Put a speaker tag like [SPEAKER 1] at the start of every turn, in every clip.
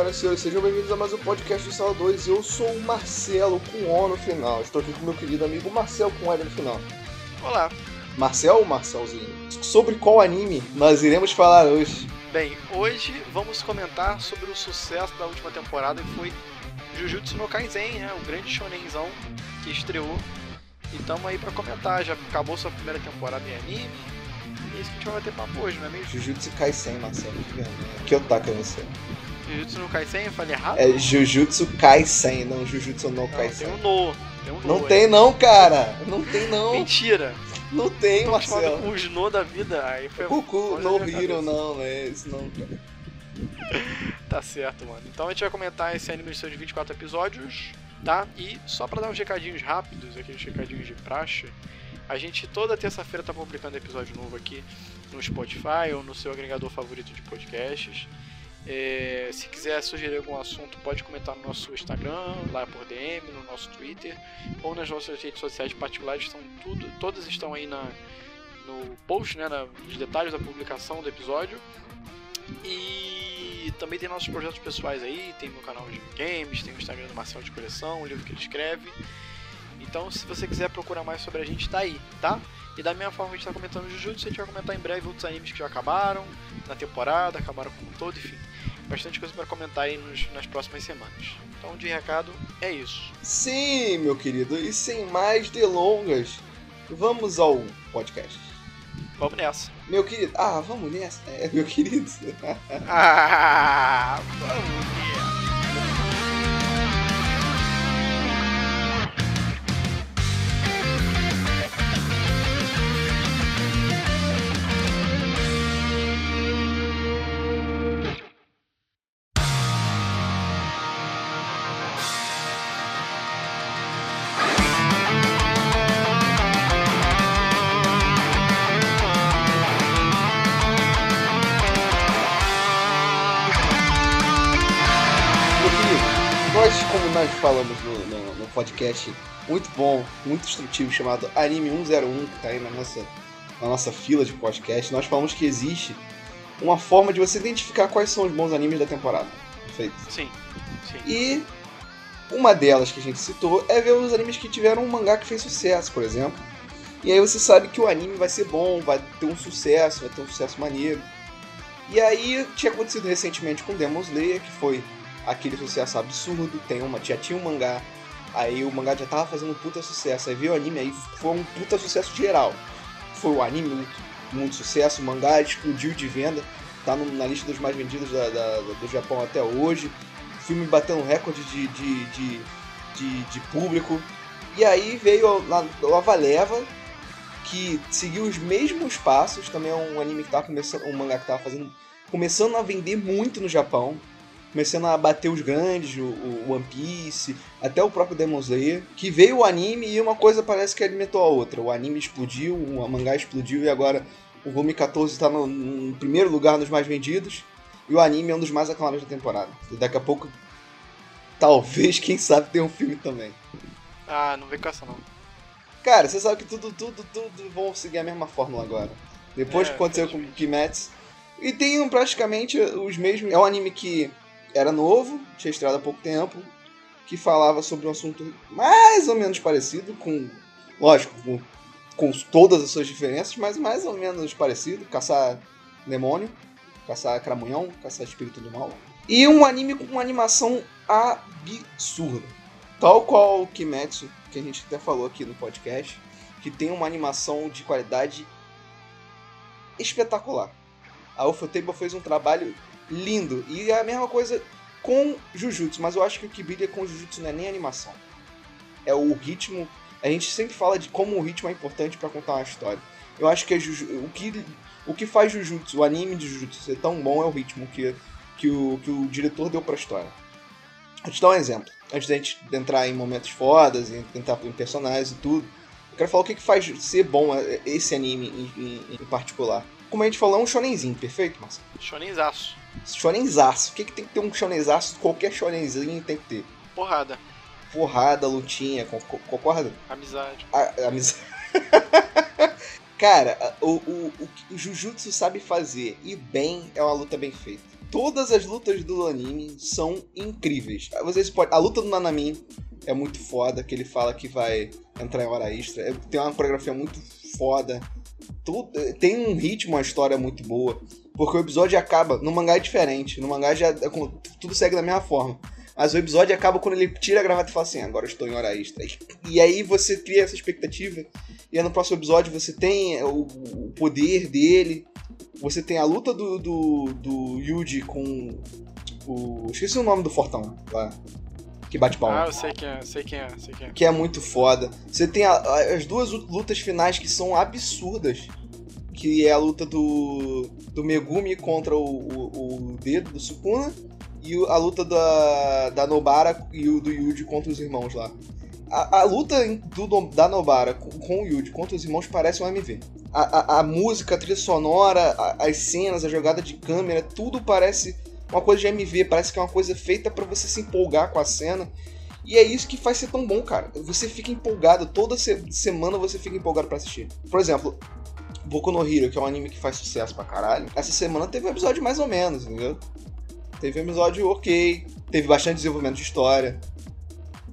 [SPEAKER 1] senhoras e senhores, sejam bem-vindos a mais um podcast do Sala 2. Eu sou o Marcelo com O no final. Estou aqui com meu querido amigo Marcel com L no final.
[SPEAKER 2] Olá.
[SPEAKER 1] Marcel ou Marcelzinho? Sobre qual anime nós iremos falar hoje?
[SPEAKER 2] Bem, hoje vamos comentar sobre o sucesso da última temporada que foi Jujutsu no Kaisen, né? o grande shonenzão que estreou. E estamos aí para comentar. Já acabou sua primeira temporada em anime. E é isso que a gente vai bater papo hoje, não é mesmo?
[SPEAKER 1] Jujutsu Kaisen, Marcelo. Que otaku é você?
[SPEAKER 2] Jujutsu no Kaisen, eu falei errado?
[SPEAKER 1] É Jujutsu Kaisen, não Jujutsu no
[SPEAKER 2] não,
[SPEAKER 1] Kaisen.
[SPEAKER 2] Tem um no. Tem um no
[SPEAKER 1] não tem não, cara. Não tem não.
[SPEAKER 2] Mentira.
[SPEAKER 1] Não tem, Marcelo.
[SPEAKER 2] Os no da vida. Aí foi
[SPEAKER 1] Goku no Hero, não, né? Isso não, cara.
[SPEAKER 2] tá certo, mano. Então a gente vai comentar esse anime de seus 24 episódios, tá? E só pra dar uns recadinhos rápidos, aqueles recadinhos de praxe, a gente toda terça-feira tá publicando episódio novo aqui no Spotify ou no seu agregador favorito de podcasts. É, se quiser sugerir algum assunto, pode comentar no nosso Instagram, lá por DM, no nosso Twitter, ou nas nossas redes sociais particulares, estão tudo, todas estão aí na, no post, né, na, nos detalhes da publicação do episódio. E também tem nossos projetos pessoais aí, tem meu canal de games, tem o Instagram do Marcelo de Coleção, o livro que ele escreve. Então, se você quiser procurar mais sobre a gente, tá aí, tá? E da mesma forma a gente tá comentando Jujutsu, a gente vai comentar em breve outros animes que já acabaram na temporada, acabaram como um todo, enfim. Bastante coisa para comentar aí nos, nas próximas semanas. Então, de recado, é isso.
[SPEAKER 1] Sim, meu querido, e sem mais delongas, vamos ao podcast.
[SPEAKER 2] Vamos nessa.
[SPEAKER 1] Meu querido, ah, vamos nessa? É, meu querido.
[SPEAKER 2] ah, vamos nessa.
[SPEAKER 1] Podcast muito bom, muito instrutivo, chamado Anime 101, que está aí na nossa, na nossa fila de podcast, nós falamos que existe uma forma de você identificar quais são os bons animes da temporada. Perfeito?
[SPEAKER 2] Sim. sim.
[SPEAKER 1] E uma delas que a gente citou é ver os animes que tiveram um mangá que fez sucesso, por exemplo. E aí você sabe que o anime vai ser bom, vai ter um sucesso, vai ter um sucesso maneiro. E aí tinha acontecido recentemente com Demon Slayer, que foi aquele sucesso absurdo, tem uma, já tinha um mangá, aí o mangá já tava fazendo um puta sucesso, aí veio o anime, aí foi um puta sucesso geral. Foi o anime muito, sucesso, o mangá explodiu de venda, tá no, na lista dos mais vendidos da, da, do Japão até hoje, o filme batendo recorde de, de, de, de, de público, e aí veio a, a Avaleva, que seguiu os mesmos passos, também é um anime que tava começando, um mangá que tava fazendo, começando a vender muito no Japão, começando a bater os grandes, o, o, One Piece, até o próprio Demon Slayer, que veio o anime e uma coisa parece que alimentou a outra. O anime explodiu, o mangá explodiu e agora o volume 14 está no, no, primeiro lugar nos mais vendidos e o anime é um dos mais aclamados da temporada. E daqui a pouco, talvez, quem sabe, tenha um filme também.
[SPEAKER 2] Ah, não vem com essa não.
[SPEAKER 1] Cara, você sabe que tudo, tudo, tudo vão seguir a mesma fórmula agora. Depois é, que aconteceu com Kimetsu. E tem praticamente os mesmos. É um anime que era novo, tinha estreado há pouco tempo, que falava sobre um assunto mais ou menos parecido, com, lógico, com, com todas as suas diferenças, mas mais ou menos parecido, caçar demônio, caçar cramunhão, caçar espírito do mal. E um anime com uma animação absurda. Tal qual o Kimetsu, que a gente até falou aqui no podcast, que tem uma animação de qualidade espetacular. A Ufotable fez um trabalho lindo. E é a mesma coisa com Jujutsu, mas eu acho que o que brilha com Jujutsu não é nem animação. É o ritmo. A gente sempre fala de como o ritmo é importante para contar uma história. Eu acho que, o, que o que faz Jujutsu, o anime de Jujutsu ser tão bom é o ritmo que, que, o, que o diretor deu pra história. Vou te dar um exemplo. Antes da gente entrar em momentos fodas, e entrar em personagens e tudo, eu quero falar o que, que faz ser bom esse anime em, em, em particular. Como a gente falou, é um shonenzinho, perfeito, Marcelo?
[SPEAKER 2] Shonenzaço.
[SPEAKER 1] Shonenzaço. O que, que tem que ter um shonenzaço? Qualquer shonenzinho tem que ter.
[SPEAKER 2] Porrada.
[SPEAKER 1] Porrada, lutinha, concorda?
[SPEAKER 2] Amizade.
[SPEAKER 1] A, amizade. Cara, o, o, o, o Jujutsu sabe fazer e bem é uma luta bem feita. todas as lutas do anime são incríveis. Vocês podem, a luta do Nanamin é muito foda, que ele fala que vai entrar em hora extra. É, tem uma coreografia muito foda. Tudo, tem um ritmo, uma história muito boa. Porque o episódio acaba. No mangá é diferente. No mangá já tudo segue da mesma forma. Mas o episódio acaba quando ele tira a gravata e fala assim: agora estou em hora extra. E aí você cria essa expectativa. E aí no próximo episódio você tem o, o poder dele. Você tem a luta do, do, do Yuji com o. Esqueci o nome do Fortão lá que bate palma.
[SPEAKER 2] Ah, eu sei quem é, sei quem é, sei quem é.
[SPEAKER 1] Que é muito foda. Você tem a, as duas lutas finais que são absurdas. Que é a luta do, do Megumi contra o, o, o dedo do Sukuna. E a luta da, da Nobara e o do Yuji contra os irmãos lá. A, a luta do, da Nobara com, com, o Yuji contra os irmãos parece um MV. A, a, a música, a trilha sonora, as cenas, a jogada de câmera, tudo parece uma coisa de MV, parece que é uma coisa feita para você se empolgar com a cena. E é isso que faz ser tão bom, cara. Você fica empolgado, toda semana você fica empolgado para assistir. Por exemplo, Boku no Hero, que é um anime que faz sucesso pra caralho, essa semana teve um episódio mais ou menos, entendeu? Teve um episódio ok, teve bastante desenvolvimento de história.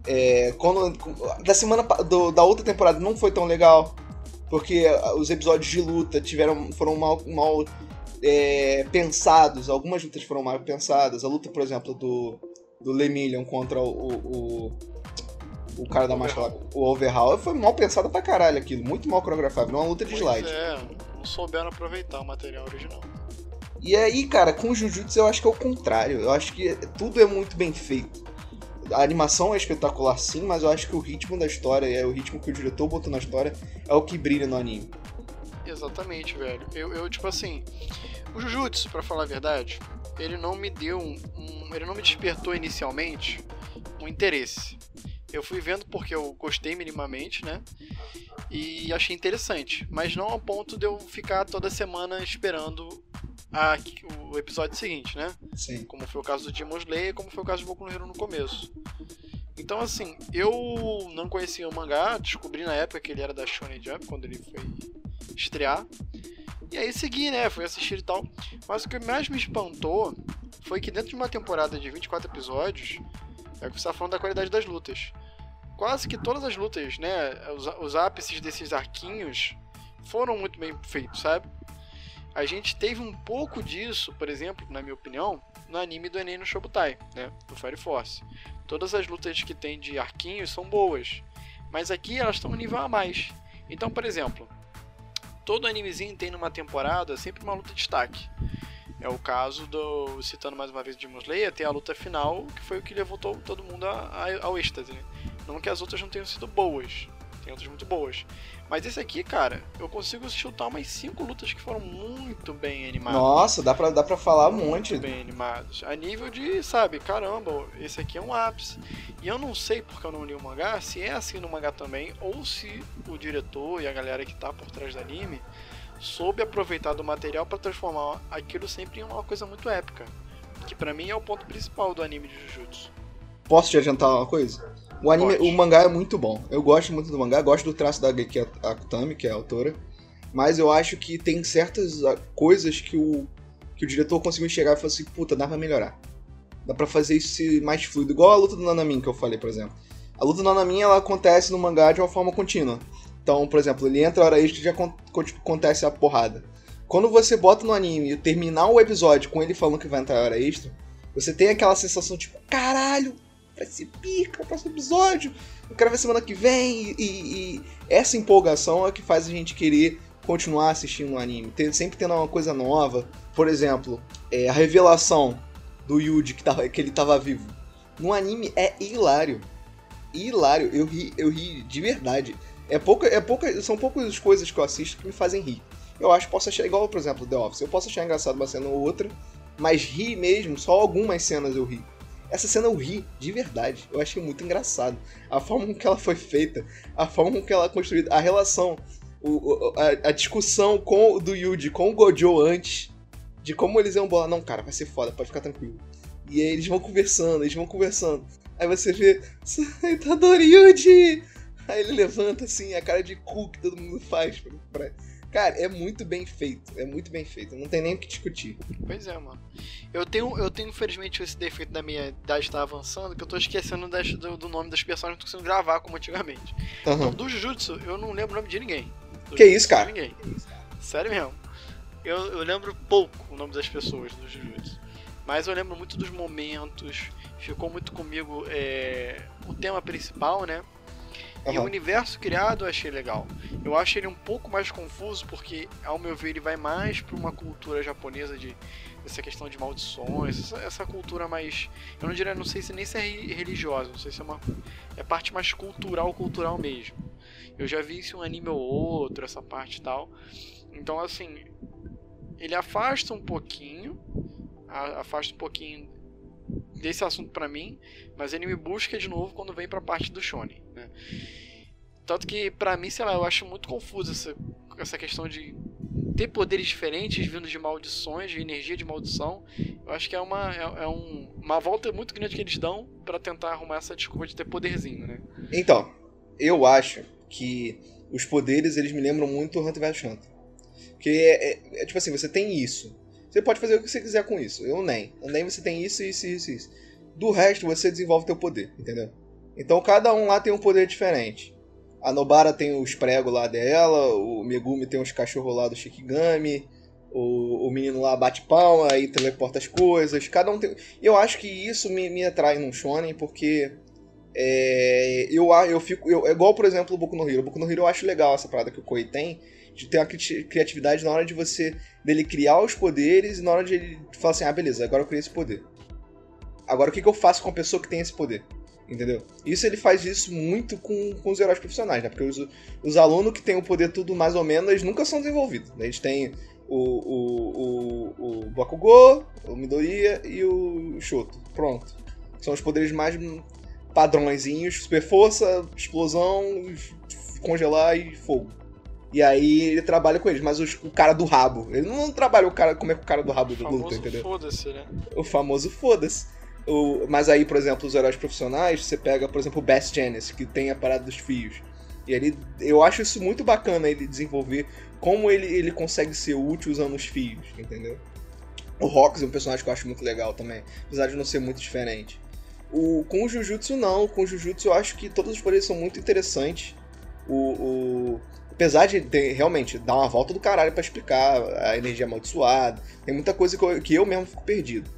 [SPEAKER 1] É, quando, da semana do, da outra temporada não foi tão legal, porque os episódios de luta tiveram foram mal, mal é, pensados, algumas lutas foram mal pensadas. A luta, por exemplo, do, do Lemillion contra o, o, o cara da máscara, o Overhaul, foi mal pensada pra caralho aquilo, muito mal coreografado, não é uma luta de
[SPEAKER 2] pois
[SPEAKER 1] slide.
[SPEAKER 2] É, não souberam aproveitar o material original.
[SPEAKER 1] E aí, cara, com o Jujutsu eu acho que é o contrário. Eu acho que tudo é muito bem feito. A animação é espetacular sim, mas eu acho que o ritmo da história, é o ritmo que o diretor botou na história, é o que brilha no anime.
[SPEAKER 2] Exatamente, velho. Eu, eu tipo assim, o Jujutsu, para falar a verdade, ele não me deu um, um, ele não me despertou inicialmente um interesse. Eu fui vendo porque eu gostei minimamente, né? E achei interessante, mas não ao ponto de eu ficar toda semana esperando a, o episódio seguinte, né?
[SPEAKER 1] Sim.
[SPEAKER 2] Como foi o caso do Demon Slayer, como foi o caso do Boku no Hero no começo. Então, assim, eu não conhecia o mangá, descobri na época que ele era da Shonen Jump, quando ele foi estrear. E aí segui, né? Fui assistir e tal. Mas o que mais me espantou foi que dentro de uma temporada de 24 episódios, é que você tá falando da qualidade das lutas. Quase que todas as lutas, né? Os, os ápices desses arquinhos foram muito bem feitos, sabe? A gente teve um pouco disso, por exemplo, na minha opinião, no anime do Enem no Shobutai, né? Do Fire Force. Todas as lutas que tem de arquinhos são boas, mas aqui elas estão um nível a mais. Então, por exemplo, todo animezinho tem numa temporada sempre uma luta de destaque. É o caso do, citando mais uma vez Demon Slayer, tem a luta final, que foi o que levou todo mundo a, a, ao êxtase. Né? Não que as outras não tenham sido boas, tem outras muito boas. Mas esse aqui, cara, eu consigo chutar umas 5 lutas que foram muito bem animadas.
[SPEAKER 1] Nossa, dá pra, dá pra falar
[SPEAKER 2] muito
[SPEAKER 1] um monte.
[SPEAKER 2] bem animados. A nível de, sabe, caramba, esse aqui é um ápice. E eu não sei, porque eu não li o mangá, se é assim no mangá também, ou se o diretor e a galera que tá por trás do anime soube aproveitar do material para transformar aquilo sempre em uma coisa muito épica. Que para mim é o ponto principal do anime de Jujutsu.
[SPEAKER 1] Posso te adiantar uma coisa? O anime, Pode. o mangá é muito bom. Eu gosto muito do mangá, gosto do traço da Geki Akutami, que é a autora. Mas eu acho que tem certas ah, coisas que o, que o diretor conseguiu enxergar e falou assim, puta, dá pra melhorar. Dá pra fazer isso mais fluido. Igual a luta do Nanamin que eu falei, por exemplo. A luta do Nanamin, ela acontece no mangá de uma forma contínua. Então, por exemplo, ele entra hora extra e já acontece a porrada. Quando você bota no anime e terminar o episódio com ele falando que vai entrar hora extra, você tem aquela sensação tipo, caralho, vai ser pica o próximo episódio, eu quero ver semana que vem, e, e, e, essa empolgação é que faz a gente querer continuar assistindo o anime, tem, sempre tendo uma coisa nova. Por exemplo, é, a revelação do Yuji que, tava, que ele tava vivo. No anime é hilário. Hilário, eu ri, eu ri de verdade. É pouca, é pouca, são poucas coisas que eu assisto que me fazem rir. Eu acho que posso achar, igual, por exemplo, The Office, eu posso achar engraçado uma cena ou outra, mas rir mesmo, só algumas cenas eu ri. Essa cena eu ri, de verdade. Eu achei muito engraçado. A forma com que ela foi feita, a forma com que ela é construída, a relação, o, a, a, discussão com do Yuji com o Gojo antes, de como eles iam bolar. Não, cara, vai ser foda, pode ficar tranquilo. E aí eles vão conversando, eles vão conversando. Aí você vê, Saitadori Yuji! Aí ele levanta assim, a cara de cu que todo mundo faz pra, pra, Cara, é muito bem feito. É muito bem feito. Não tem nem o que discutir.
[SPEAKER 2] Pois é, mano. Eu tenho, eu tenho infelizmente, esse defeito da minha idade estar avançando, que eu tô esquecendo das, do, do, nome das pessoas, não tô conseguindo gravar como antigamente. Uhum. Então, do Jujutsu, eu não lembro o nome de ninguém.
[SPEAKER 1] Do que isso, cara?
[SPEAKER 2] Ninguém. Sério mesmo. Eu, eu lembro pouco o nome das pessoas do Jujutsu. Mas eu lembro muito dos momentos. Ficou muito comigo é, o tema principal, né? Uhum. E o universo criado eu achei legal. Eu acho ele um pouco mais confuso porque, ao meu ver, ele vai mais para uma cultura japonesa de essa questão de maldições, essa, essa, cultura mais, eu não diria, não sei se nem se é religiosa, não sei se é uma é parte mais cultural, cultural mesmo. Eu já vi isso um anime ou outro, essa parte e tal. Então, assim, ele afasta um pouquinho, afasta um pouquinho desse assunto para mim, mas ele me busca de novo quando vem para a parte do shonen, né? Tanto que para mim, sei lá, eu acho muito confuso essa, essa questão de ter poderes diferentes vindo de maldições, de energia de maldição. Eu acho que é uma, é, é um, uma volta muito grande que eles dão para tentar arrumar essa desculpa de ter poderzinho, né?
[SPEAKER 1] Então, eu acho que os poderes eles me lembram muito Hunter vs Hunter. Porque é, é, é, tipo assim, você tem isso. Você pode fazer o que você quiser com isso. Eu nem. Nem você tem isso, isso, isso, isso. Do resto, você desenvolve teu poder, entendeu? Então cada um lá tem um poder diferente. A Nobara tem os pregos lá dela, o Megumi tem os cachorros lá do Shikigami, o, o menino lá bate palma e teleporta as coisas. Cada um tem. Eu acho que isso me, me atrai num shonen, porque é, eu, eu fico. Eu, é igual, por exemplo, o Boku no Hero. O Boku no Hero eu acho legal essa parada que o Koi tem, de ter uma criatividade na hora de você. dele criar os poderes e na hora de ele falar assim: ah, beleza, agora eu criei esse poder. Agora o que, que eu faço com a pessoa que tem esse poder? Entendeu? Isso ele faz isso muito com, com os heróis profissionais, né? Porque os, os alunos que têm o poder tudo mais ou menos, eles nunca são desenvolvidos. Né? Eles têm o, o, o, o Bakugou, o Midoriya e o Shoto. Pronto. São os poderes mais padrõezinhos, super força, explosão, congelar e fogo. E aí ele trabalha com eles, mas os, o cara do rabo. Ele não trabalha o cara como é que o cara do rabo do luta, entendeu?
[SPEAKER 2] Foda-se, né?
[SPEAKER 1] O famoso foda-se. O, mas aí, por exemplo, os heróis profissionais, você pega, por exemplo, o Best Genesis, que tem a parada dos fios. E ele, eu acho isso muito bacana ele desenvolver como ele, ele consegue ser útil usando os fios, entendeu? O Rox é um personagem que eu acho muito legal também, apesar de não ser muito diferente. O, com o Jujutsu, não. Com o Jujutsu, eu acho que todos os poderes são muito interessantes. O, o, apesar de ter, realmente dar uma volta do caralho para explicar a energia amaldiçoada, tem muita coisa que eu, que eu mesmo fico perdido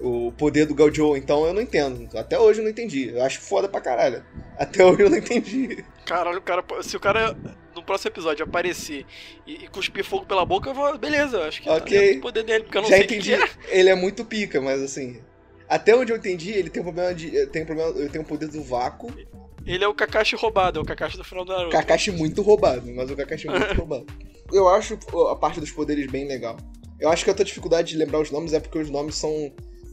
[SPEAKER 1] o poder do Gaudio, então eu não entendo. Até hoje eu não entendi. Eu acho foda pra caralho. Até hoje eu não entendi.
[SPEAKER 2] Caralho, o cara, se o cara no próximo episódio aparecer e, e cuspir fogo pela boca, eu vou, beleza, acho que
[SPEAKER 1] okay.
[SPEAKER 2] tá o poder dele, porque eu não
[SPEAKER 1] Já
[SPEAKER 2] sei
[SPEAKER 1] entendi.
[SPEAKER 2] Que é.
[SPEAKER 1] Ele é muito pica, mas assim, até onde eu entendi, ele tem um problema de tem um problema, ele tem um poder do vácuo.
[SPEAKER 2] Ele é o Kakashi roubado, é o Kakashi do final do Naruto.
[SPEAKER 1] Kakashi muito roubado, mas o Kakashi muito roubado. Eu acho a parte dos poderes bem legal. Eu acho que a tua dificuldade de lembrar os nomes é porque os nomes são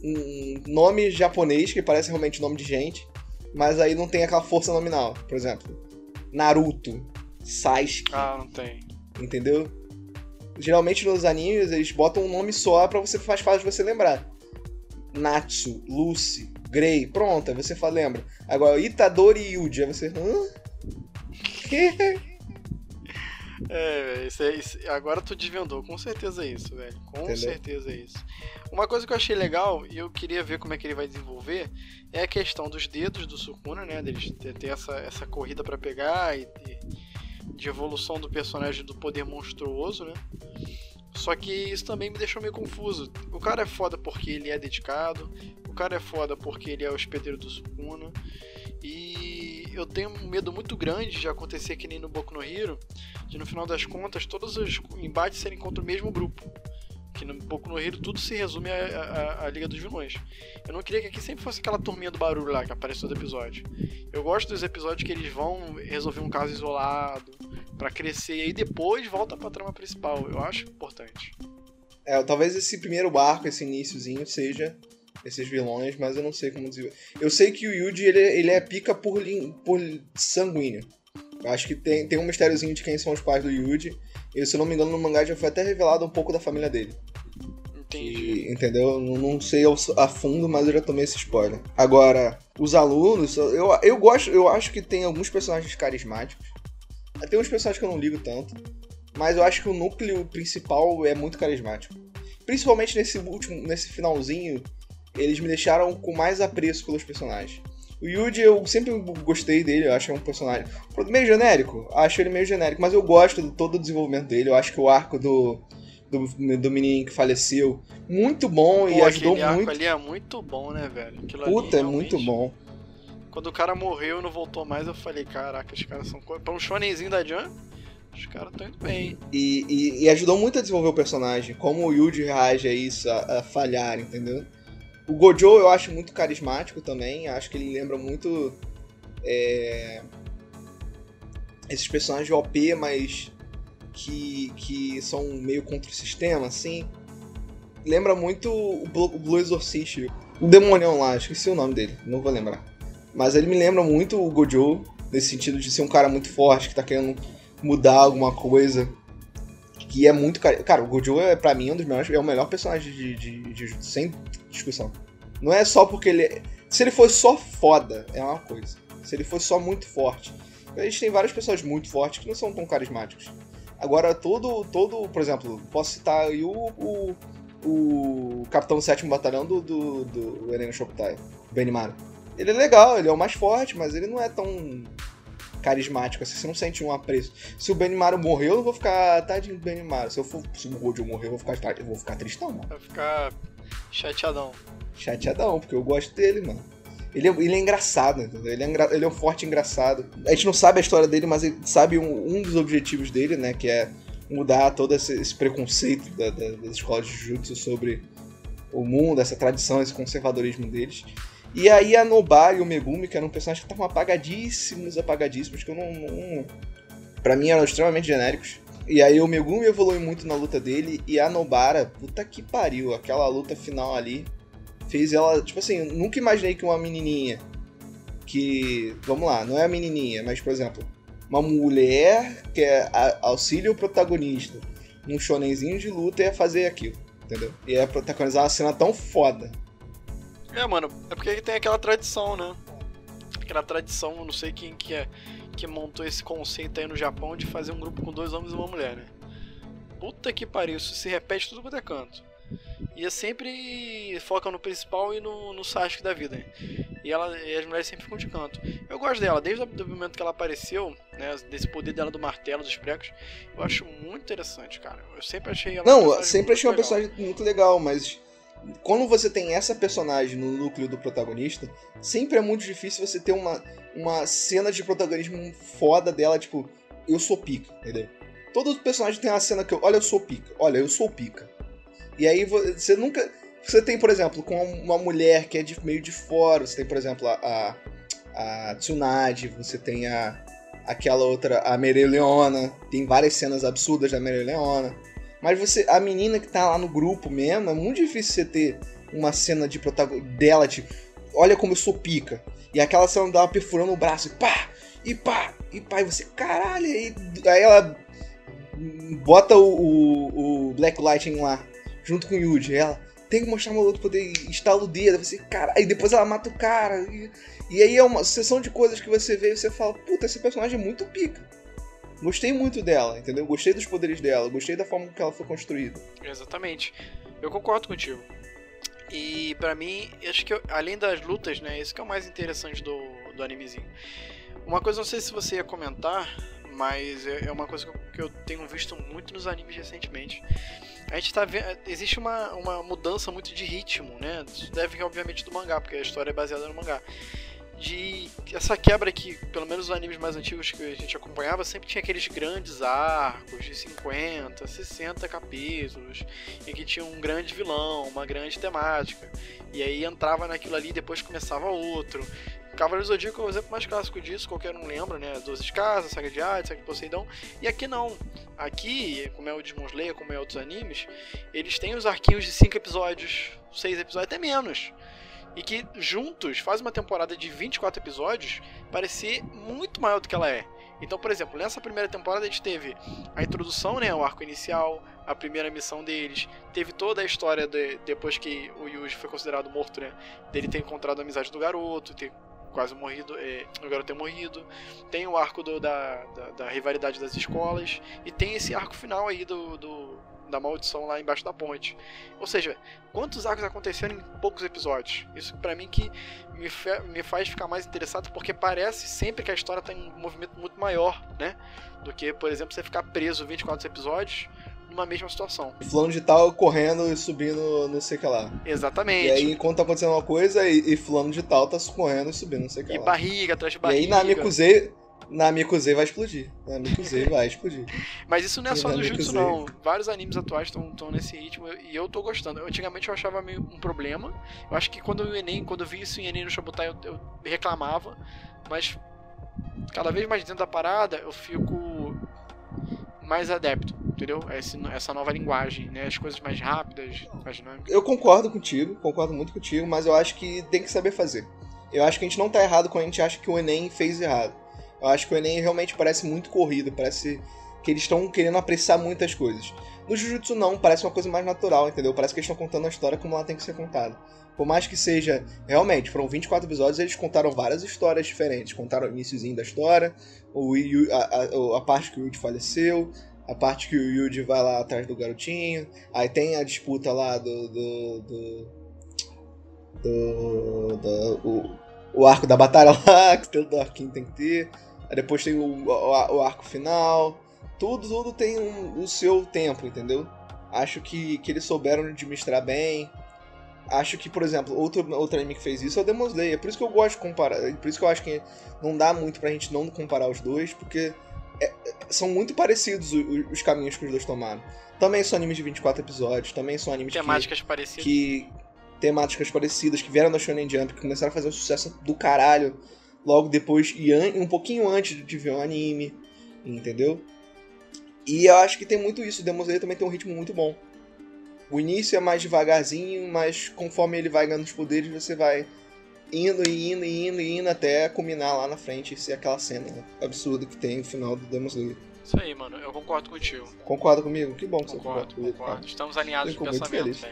[SPEAKER 1] um nome japonês que parece realmente nome de gente, mas aí não tem aquela força nominal. Por exemplo, Naruto, Sasuke.
[SPEAKER 2] Ah, não tem.
[SPEAKER 1] Entendeu? Geralmente nos animes eles botam um nome só para você mais fácil de você lembrar. Natsu, Lucy, Grey, pronto, aí você fala, lembra. Agora, Itadori e Yuji, aí você. Hã? Que?
[SPEAKER 2] É, isso é, isso, agora tu desvendou, com certeza é isso, velho. Com Entendeu? certeza é isso. Uma coisa que eu achei legal e eu queria ver como é que ele vai desenvolver é a questão dos dedos do Sukuna, né? Deles ter, ter essa, essa corrida para pegar e ter, de evolução do personagem do poder monstruoso, né? Só que isso também me deixou meio confuso. O cara é foda porque ele é dedicado, o cara é foda porque ele é o hospedeiro do Sukuna. E eu tenho um medo muito grande de acontecer que nem no Boku no Hero, de no final das contas todos os embates serem contra o mesmo grupo. Que no Boku no Hero tudo se resume à, Liga dos Vilões. Eu não queria que aqui sempre fosse aquela turminha do barulho lá que aparece todo episódio. Eu gosto dos episódios que eles vão resolver um caso isolado, para crescer, e aí depois volta pra trama principal. Eu acho importante.
[SPEAKER 1] É, talvez esse primeiro barco, esse iníciozinho, seja esses vilões, mas eu não sei como desenvolver. Eu sei que o Yuji, ele, ele é pica por, por sanguíneo. Acho que tem, tem um mistériozinho de quem são os pais do Yuji. E se eu não me engano, no mangá já foi até revelado um pouco da família dele.
[SPEAKER 2] Entendi.
[SPEAKER 1] E, entendeu? Não, não sei a fundo, mas eu já tomei esse spoiler. Agora, os alunos, eu, eu gosto, eu acho que tem alguns personagens carismáticos. Tem uns personagens que eu não ligo tanto. mas eu acho que o núcleo principal é muito carismático. Principalmente nesse último, nesse finalzinho, eles me deixaram com mais apreço pelos personagens. O Yuji, eu sempre gostei dele, eu acho que é um personagem meio genérico, acho ele meio genérico, mas eu gosto de todo o desenvolvimento dele, eu acho que o arco do, do, do menininho que faleceu, muito bom Pô, e ajudou muito.
[SPEAKER 2] Arco ali é muito bom, né, velho?
[SPEAKER 1] Aquilo Puta, é muito bom.
[SPEAKER 2] Quando o cara morreu e não voltou mais, eu falei, caraca, os caras são... Pra um shonenzinho da Jan, os caras estão indo bem.
[SPEAKER 1] E, e, e, ajudou muito a desenvolver o personagem, como o Yuji reage a isso, a, a falhar, entendeu? O Gojo eu acho muito carismático também, acho que ele lembra muito é, esses personagens OP, mas que, que são meio contra o sistema, assim. Lembra muito o Blue, o Blue Exorcist, o demonião lá, esqueci o nome dele, não vou lembrar. Mas ele me lembra muito o Gojo, nesse sentido de ser um cara muito forte, que tá querendo mudar alguma coisa. Que é muito. Cara, o Gojo é, pra mim, um dos melhores. É o melhor personagem de, de, de, sem discussão. Não é só porque ele. Se ele fosse só foda, é uma coisa. Se ele fosse só muito forte. A gente tem várias pessoas muito fortes que não são tão carismáticos. Agora, todo. todo por exemplo, posso citar aí o, o, o capitão 7 Batalhão do, do, do Eren Shoptai, Benimaru. Ele é legal, ele é o mais forte, mas ele não é tão carismático, assim, você não sente um apreço. Se o Benimaru morrer, eu não vou ficar tadinho do Benimaru. Se, eu for, se o Gojo morrer, eu vou ficar, eu vou ficar tristão, mano.
[SPEAKER 2] Vai ficar chateadão.
[SPEAKER 1] Chateadão, porque eu gosto dele, mano. Ele é, ele é engraçado, entendeu? Ele é, engra, ele é um forte engraçado. A gente não sabe a história dele, mas ele sabe um, um dos objetivos dele, né? Que é mudar todo esse, esse preconceito da, da, das escolas de Jutsu sobre o mundo, essa tradição, esse conservadorismo deles. E aí a Nobara e o Megumi, que eram personagens que estavam apagadíssimos, apagadíssimos, que eu não, não. Pra mim eram extremamente genéricos. E aí o Megumi evolui muito na luta dele e a Nobara, puta que pariu, aquela luta final ali fez ela, tipo assim, nunca imaginei que uma menininha que, vamos lá, não é a menininha, mas por exemplo, uma mulher que é auxílio protagonista num shonenzinho de luta ia fazer aquilo, entendeu? Ia protagonizar uma cena tão foda.
[SPEAKER 2] É, mano, é porque tem aquela tradição, né? Aquela tradição, não sei quem que é que montou esse conceito aí no Japão de fazer um grupo com dois homens e uma mulher, né? Puta que pariu, isso se repete tudo quanto é canto. E é sempre foca no principal e no, no Sasuke da vida. Né? E, ela, e as mulheres sempre ficam de canto. Eu gosto dela, desde o momento que ela apareceu, né, desse poder dela do martelo, dos pregos, eu acho muito interessante, cara. Eu sempre achei ela
[SPEAKER 1] Não, sempre achei uma legal. personagem muito legal, mas quando você tem essa personagem no núcleo do protagonista, sempre é muito difícil você ter uma, uma cena de protagonismo foda dela, tipo, eu sou pica, entendeu? Todo personagem tem uma cena que olha, eu sou pica, olha, eu sou pica. E aí você nunca. Você tem, por exemplo, com uma mulher que é de, meio de fora, você tem, por exemplo, a, a, a Tsunade, você tem a, aquela outra, a Mereleona, tem várias cenas absurdas da Mereleona. Mas você, a menina que tá lá no grupo mesmo, é muito difícil você ter uma cena de protagonista dela, tipo, olha como eu sou pica. E aquela cena dela perfurando o braço, e pá, e pá, e pá, e você, caralho, e aí ela bota o, o, o Black Lightning lá, junto com o Yuji, ela tem que mostrar uma outro poder, estala o dedo, você, cara, e depois ela mata o cara, e, e aí é uma sucessão de coisas que você vê e você fala, puta, esse personagem é muito pica. Gostei muito dela, entendeu? Gostei dos poderes dela, gostei da forma que ela foi construída.
[SPEAKER 2] Exatamente. Eu concordo contigo. E para mim, acho que eu, além das lutas, né, isso que é o mais interessante do, do animezinho. Uma coisa, não sei se você ia comentar, mas é, é uma coisa que eu, tenho visto muito nos animes recentemente. A gente tá vendo. Existe uma, uma mudança muito de ritmo, né? Isso deve, obviamente, do mangá, porque a história é baseada no mangá de essa quebra que, pelo menos os animes mais antigos que a gente acompanhava, sempre tinha aqueles grandes arcos de 50, 60 capítulos, em que tinha um grande vilão, uma grande temática. E aí entrava naquilo ali e depois começava outro. Cavaleiros do Zodíaco é o exemplo mais clássico disso, qualquer um lembra, né? Doze de Casa, Saga de Hades, Saga de Poseidon. E aqui não. Aqui, como é o Demon Slayer, como é outros animes, eles têm os arquinhos de 5 episódios, 6 episódios, até menos e que juntos faz uma temporada de 24 episódios parecer muito maior do que ela é. Então, por exemplo, nessa primeira temporada a gente teve a introdução, né, o arco inicial, a primeira missão deles, teve toda a história de, depois que o Yuji foi considerado morto, né, dele ter encontrado a amizade do garoto, ter quase morrido, é, o garoto ter morrido, tem o arco do, da, da, da, rivalidade das escolas, e tem esse arco final aí do, do, da maldição lá embaixo da ponte. Ou seja, quantos arcos aconteceram em poucos episódios? Isso para mim que me, me faz ficar mais interessado, porque parece sempre que a história tem um movimento muito maior, né? Do que, por exemplo, você ficar preso 24 episódios numa mesma situação.
[SPEAKER 1] Fulano de tal correndo e subindo não sei o que lá.
[SPEAKER 2] Exatamente.
[SPEAKER 1] E aí, enquanto tá acontecendo uma coisa, e, e fulano de tal tá correndo e subindo não sei o que
[SPEAKER 2] e
[SPEAKER 1] lá.
[SPEAKER 2] E barriga atrás de barriga.
[SPEAKER 1] E aí na Mikuzei, na Mikuzei vai explodir. Na Mikuzei vai explodir.
[SPEAKER 2] Mas isso não é só do Jutsu, não. Vários animes atuais estão nesse ritmo e eu tô gostando. Eu, antigamente eu achava meio um problema. Eu acho que quando eu Enem, quando eu vi isso em Enem no Shobutai, eu, eu reclamava. Mas cada vez mais dentro da parada, eu fico mais adepto, entendeu? Essa, essa nova linguagem, né? As coisas mais rápidas, mais dinâmicas.
[SPEAKER 1] Eu concordo contigo, concordo muito contigo, mas eu acho que tem que saber fazer. Eu acho que a gente não tá errado quando a gente acha que o Enem fez errado. Eu acho que o Enem realmente parece muito corrido, parece que eles estão querendo apressar muitas coisas. No Jujutsu não, parece uma coisa mais natural, entendeu? Parece que eles estão contando a história como ela tem que ser contada. Por mais que seja, realmente, foram 24 episódios, eles contaram várias histórias diferentes. Contaram o iníciozinho da história, o Yu, a, a, a, parte que o Yuji faleceu, a parte que o Yuji vai lá atrás do garotinho, aí tem a disputa lá do. do. do. do, do o, o, arco da batalha lá, que todo arquinho tem que ter. Depois tem o, o, o arco final. Tudo, tudo tem um, o seu tempo, entendeu? Acho que, que eles souberam administrar bem. Acho que, por exemplo, outro, outro anime que fez isso é o Demon Slayer. Por isso que eu gosto de comparar. Por isso que eu acho que não dá muito pra gente não comparar os dois, porque é, são muito parecidos os, os, caminhos que os dois tomaram. Também são animes de 24 episódios, também são animes
[SPEAKER 2] temáticas
[SPEAKER 1] que,
[SPEAKER 2] parecidas.
[SPEAKER 1] que temáticas parecidas que vieram da Shonen Jump, que começaram a fazer um sucesso do caralho logo depois e um pouquinho antes de ver o anime, entendeu? E eu acho que tem muito isso, o Demon Slayer também tem um ritmo muito bom. O início é mais devagarzinho, mas conforme ele vai ganhando os poderes, você vai indo e indo e indo e indo até culminar lá na frente e ser aquela cena absurda que tem no final do Demon Slayer.
[SPEAKER 2] Isso aí, mano, eu concordo contigo.
[SPEAKER 1] Concorda comigo? Que bom que
[SPEAKER 2] concordo,
[SPEAKER 1] você concorda
[SPEAKER 2] Concordo, Estamos alinhados de pensamento.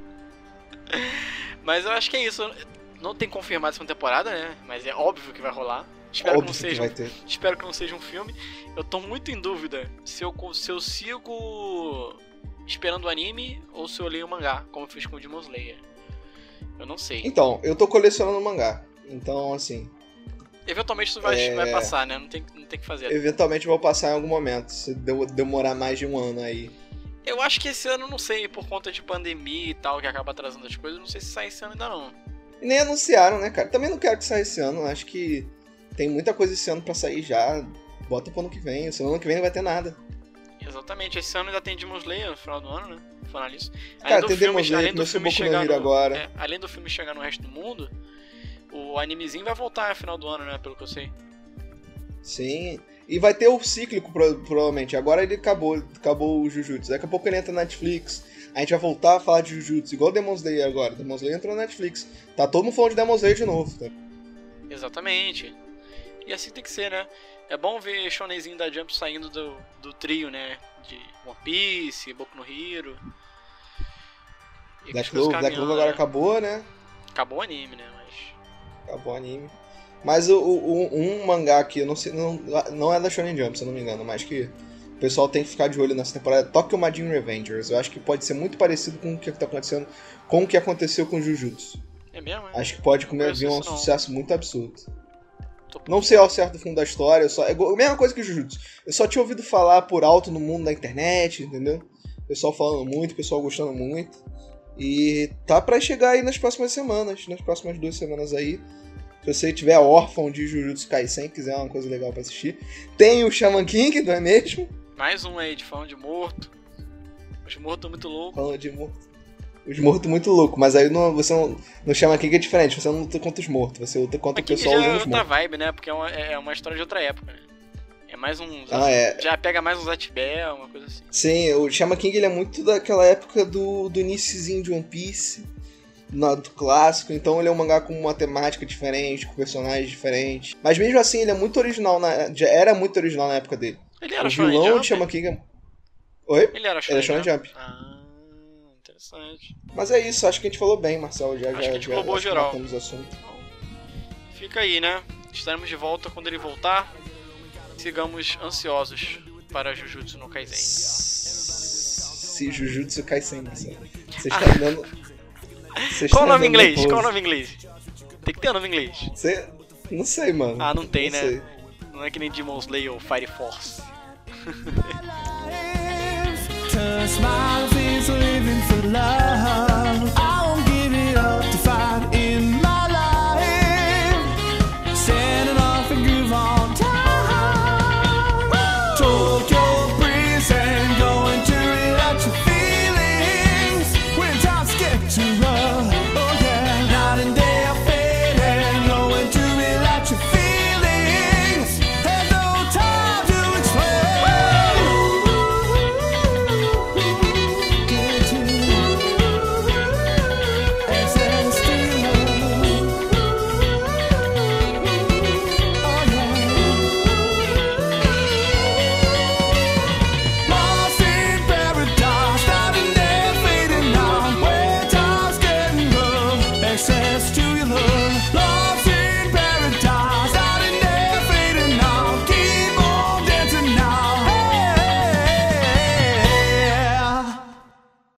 [SPEAKER 2] Mas eu acho que é isso. Não tem confirmado essa temporada, né? Mas é óbvio que vai rolar. Espero
[SPEAKER 1] óbvio
[SPEAKER 2] que não seja.
[SPEAKER 1] Que
[SPEAKER 2] um, espero que não seja um filme. Eu tô muito em dúvida se eu, se eu sigo esperando o anime ou se eu leio o mangá, como eu fiz com o Demon Slayer. Eu não sei.
[SPEAKER 1] Então, eu tô colecionando mangá. Então, assim.
[SPEAKER 2] Eventualmente isso vai, é... vai passar, né? Não tem, não tem que fazer.
[SPEAKER 1] Eventualmente vou passar em algum momento. Se demorar mais de um ano aí.
[SPEAKER 2] Eu acho que esse ano, não sei, por conta de pandemia e tal, que acaba atrasando as coisas, não sei se sai esse ano ainda não.
[SPEAKER 1] Nem anunciaram, né, cara? Também não quero que saia esse ano. Acho que tem muita coisa esse ano para sair já. Bota pro ano que vem. O ano que vem não vai ter nada.
[SPEAKER 2] Exatamente, esse ano ainda tem Demon Slayer no final do ano, né? Falar nisso.
[SPEAKER 1] Cara, além tem Demon Slayer, além do filme chegar no, agora. É,
[SPEAKER 2] além do filme chegar no resto do mundo, o animezinho vai voltar no final do ano, né? Pelo que eu sei.
[SPEAKER 1] Sim. E vai ter o cíclico, provavelmente. Agora ele acabou, acabou o Jujutsu. Daqui a pouco ele entra na Netflix. A gente vai voltar a falar de Jujutsu, igual Demon Slayer agora. Demon Slayer entrou na Netflix. Tá todo mundo falando de Demon Slayer de novo. Tá?
[SPEAKER 2] Exatamente. E assim tem que ser, né? É bom ver Shonenzinho da Jump saindo do, do trio, né? De One Piece, Boku no Hero.
[SPEAKER 1] Black Clover, Black Clover agora acabou, né?
[SPEAKER 2] Acabou o anime, né? Mas...
[SPEAKER 1] Acabou o anime. Mas o, o, um mangá que eu não sei, não, não é da Shonen Jump, se eu não me engano, mas que pessoal tem que ficar de olho nessa temporada, Tokyo Majin Revengers. Eu acho que pode ser muito parecido com o que está acontecendo, com o que aconteceu com Jujutsu.
[SPEAKER 2] É mesmo? É?
[SPEAKER 1] Acho que pode comer vir um sucesso muito absurdo. Não sei ao certo o fundo da história, só, é a mesma coisa que Jujutsu. Eu só tinha ouvido falar por alto no mundo da internet, entendeu? Pessoal falando muito, pessoal gostando muito. E tá para chegar aí nas próximas semanas, nas próximas duas semanas aí. Se você tiver órfão de Jujutsu Kaisen, quiser uma coisa legal para assistir. Tem o Shaman King, não é mesmo?
[SPEAKER 2] Mais um aí de falando de morto. Os mortos muito loucos.
[SPEAKER 1] Falando de morto os mortos muito loucos, mas aí não, você não, não chama aqui que é diferente, você não luta contra os mortos, você luta contra o pessoal usando
[SPEAKER 2] os
[SPEAKER 1] mortos. é outra
[SPEAKER 2] vibe, né? Porque é uma, é uma história de outra época, né? É mais um.
[SPEAKER 1] Ah, é.
[SPEAKER 2] Já pega mais uns Atibel, uma coisa assim.
[SPEAKER 1] Sim, o Chama King ele é muito daquela época do, do iníciozinho de One Piece, no, do clássico, então ele é um mangá com uma temática diferente, com personagens diferentes. Mas mesmo assim, ele é muito original, na, já era muito original na época dele.
[SPEAKER 2] Ele era
[SPEAKER 1] o vilão de Chama King é... Oi?
[SPEAKER 2] Ele era
[SPEAKER 1] Shonen, ele
[SPEAKER 2] Shonen
[SPEAKER 1] Jump.
[SPEAKER 2] Jump. Ah interessante.
[SPEAKER 1] Mas é isso, acho que a gente falou bem, Marcel. Já,
[SPEAKER 2] acho
[SPEAKER 1] já,
[SPEAKER 2] que a gente
[SPEAKER 1] já,
[SPEAKER 2] geral.
[SPEAKER 1] matamos o assunto.
[SPEAKER 2] fica aí, né? Estaremos de volta quando ele voltar. Sigamos ansiosos para Jujutsu no Kaisen.
[SPEAKER 1] Se Jujutsu Kaisen, sabe? Você está dando. Você
[SPEAKER 2] Qual o nome em inglês?
[SPEAKER 1] pose.
[SPEAKER 2] Qual o nome em inglês? Tem que ter o nome em inglês.
[SPEAKER 1] Você... Não sei, mano.
[SPEAKER 2] Ah, não tem, né?
[SPEAKER 1] sei.
[SPEAKER 2] Não é que nem Demon Slayer ou Fire Force.
[SPEAKER 3] to smiles is living for love.